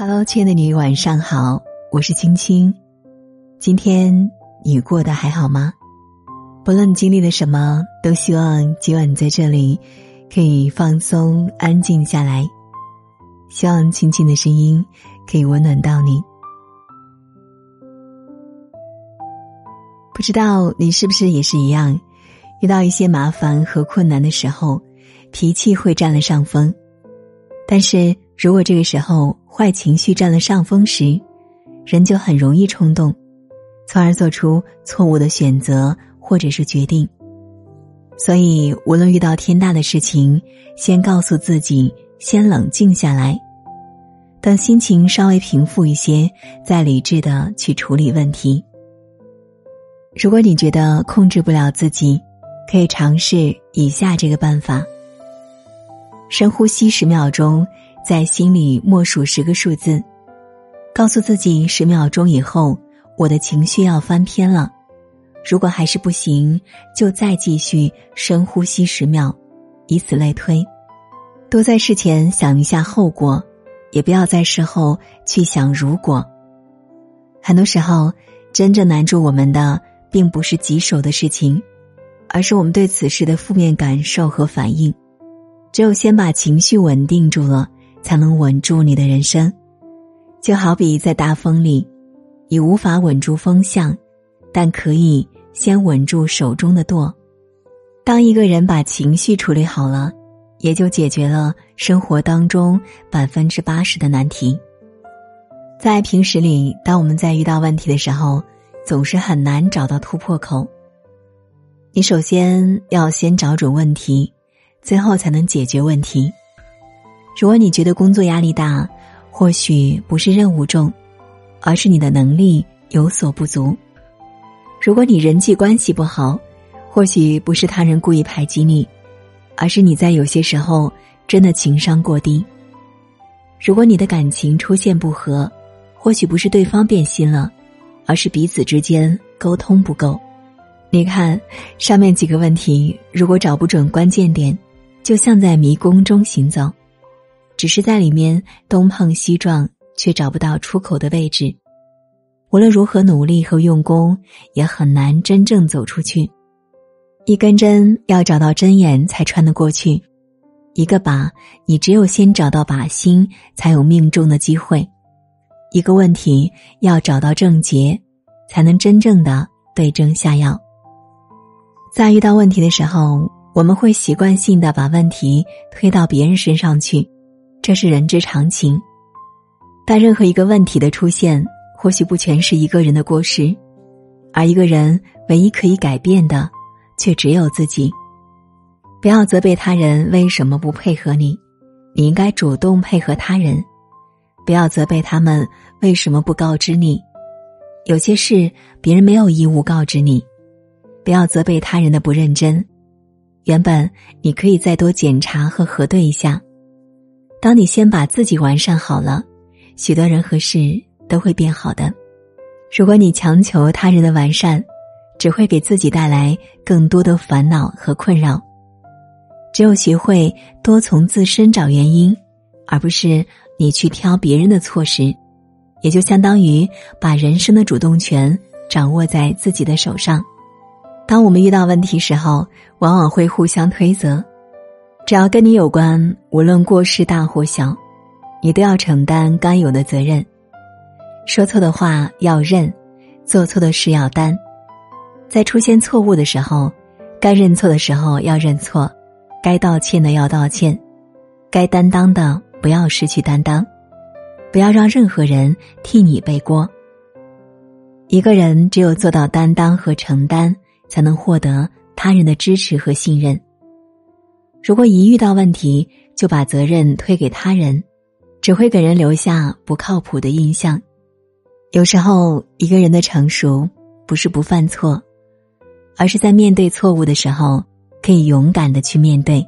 Hello，亲爱的你，晚上好，我是青青。今天你过得还好吗？不论经历了什么，都希望今晚在这里可以放松、安静下来。希望青青的声音可以温暖到你。不知道你是不是也是一样，遇到一些麻烦和困难的时候，脾气会占了上风。但是如果这个时候坏情绪占了上风时，人就很容易冲动，从而做出错误的选择或者是决定。所以，无论遇到天大的事情，先告诉自己。先冷静下来，等心情稍微平复一些，再理智的去处理问题。如果你觉得控制不了自己，可以尝试以下这个办法：深呼吸十秒钟，在心里默数十个数字，告诉自己十秒钟以后我的情绪要翻篇了。如果还是不行，就再继续深呼吸十秒，以此类推。多在事前想一下后果，也不要在事后去想如果。很多时候，真正难住我们的，并不是棘手的事情，而是我们对此事的负面感受和反应。只有先把情绪稳定住了，才能稳住你的人生。就好比在大风里，你无法稳住风向，但可以先稳住手中的舵。当一个人把情绪处理好了。也就解决了生活当中百分之八十的难题。在平时里，当我们在遇到问题的时候，总是很难找到突破口。你首先要先找准问题，最后才能解决问题。如果你觉得工作压力大，或许不是任务重，而是你的能力有所不足；如果你人际关系不好，或许不是他人故意排挤你。而是你在有些时候真的情商过低。如果你的感情出现不和，或许不是对方变心了，而是彼此之间沟通不够。你看上面几个问题，如果找不准关键点，就像在迷宫中行走，只是在里面东碰西撞，却找不到出口的位置。无论如何努力和用功，也很难真正走出去。一根针要找到针眼才穿得过去，一个靶你只有先找到靶心，才有命中的机会。一个问题要找到症结，才能真正的对症下药。在遇到问题的时候，我们会习惯性的把问题推到别人身上去，这是人之常情。但任何一个问题的出现，或许不全是一个人的过失，而一个人唯一可以改变的。却只有自己，不要责备他人为什么不配合你，你应该主动配合他人。不要责备他们为什么不告知你，有些事别人没有义务告知你。不要责备他人的不认真，原本你可以再多检查和核对一下。当你先把自己完善好了，许多人和事都会变好的。如果你强求他人的完善，只会给自己带来更多的烦恼和困扰。只有学会多从自身找原因，而不是你去挑别人的错时，也就相当于把人生的主动权掌握在自己的手上。当我们遇到问题时候，往往会互相推责。只要跟你有关，无论过失大或小，你都要承担该有的责任。说错的话要认，做错的事要担。在出现错误的时候，该认错的时候要认错，该道歉的要道歉，该担当的不要失去担当，不要让任何人替你背锅。一个人只有做到担当和承担，才能获得他人的支持和信任。如果一遇到问题就把责任推给他人，只会给人留下不靠谱的印象。有时候，一个人的成熟不是不犯错。而是在面对错误的时候，可以勇敢的去面对。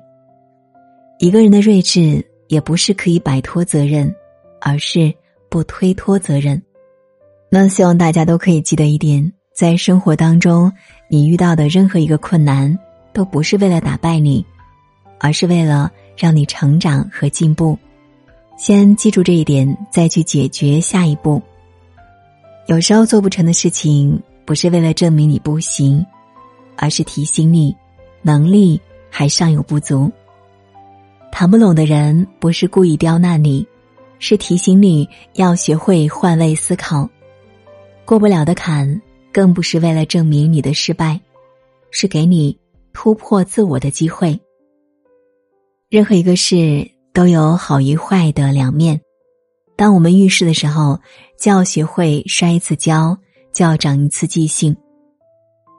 一个人的睿智也不是可以摆脱责任，而是不推脱责任。那希望大家都可以记得一点：在生活当中，你遇到的任何一个困难，都不是为了打败你，而是为了让你成长和进步。先记住这一点，再去解决下一步。有时候做不成的事情，不是为了证明你不行，而是提醒你能力还尚有不足。谈不拢的人，不是故意刁难你，是提醒你要学会换位思考。过不了的坎，更不是为了证明你的失败，是给你突破自我的机会。任何一个事都有好与坏的两面，当我们遇事的时候，就要学会摔一次跤，就要长一次记性，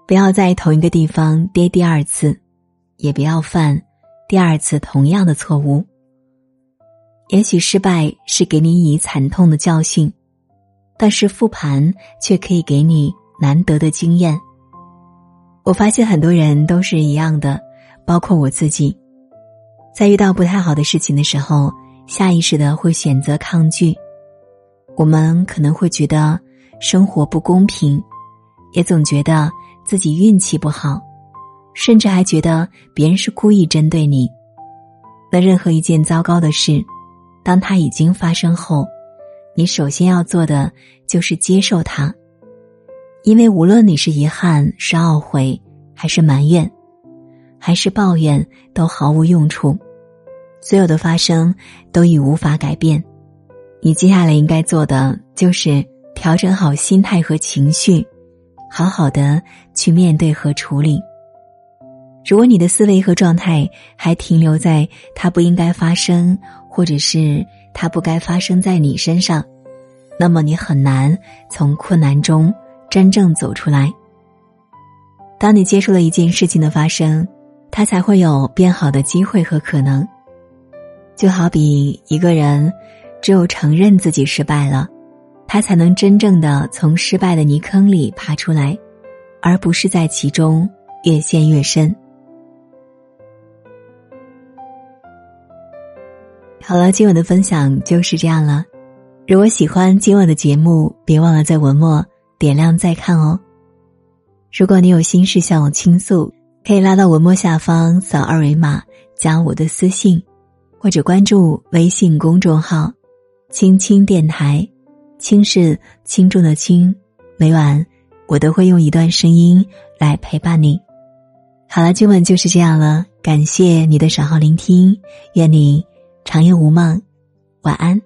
不要在同一个地方跌第二次，也不要犯。第二次同样的错误，也许失败是给你以惨痛的教训，但是复盘却可以给你难得的经验。我发现很多人都是一样的，包括我自己，在遇到不太好的事情的时候，下意识的会选择抗拒。我们可能会觉得生活不公平，也总觉得自己运气不好。甚至还觉得别人是故意针对你。那任何一件糟糕的事，当它已经发生后，你首先要做的就是接受它，因为无论你是遗憾、是懊悔，还是埋怨，还是抱怨，都毫无用处。所有的发生都已无法改变。你接下来应该做的就是调整好心态和情绪，好好的去面对和处理。如果你的思维和状态还停留在“它不应该发生”或者是“它不该发生在你身上”，那么你很难从困难中真正走出来。当你接受了一件事情的发生，他才会有变好的机会和可能。就好比一个人，只有承认自己失败了，他才能真正的从失败的泥坑里爬出来，而不是在其中越陷越深。好了，今晚的分享就是这样了。如果喜欢今晚的节目，别忘了在文末点亮再看哦。如果你有心事向我倾诉，可以拉到文末下方扫二维码加我的私信，或者关注微信公众号“青青电台”，青是轻重的轻。每晚我都会用一段声音来陪伴你。好了，今晚就是这样了，感谢你的守候聆听，愿你。长夜无梦，晚安。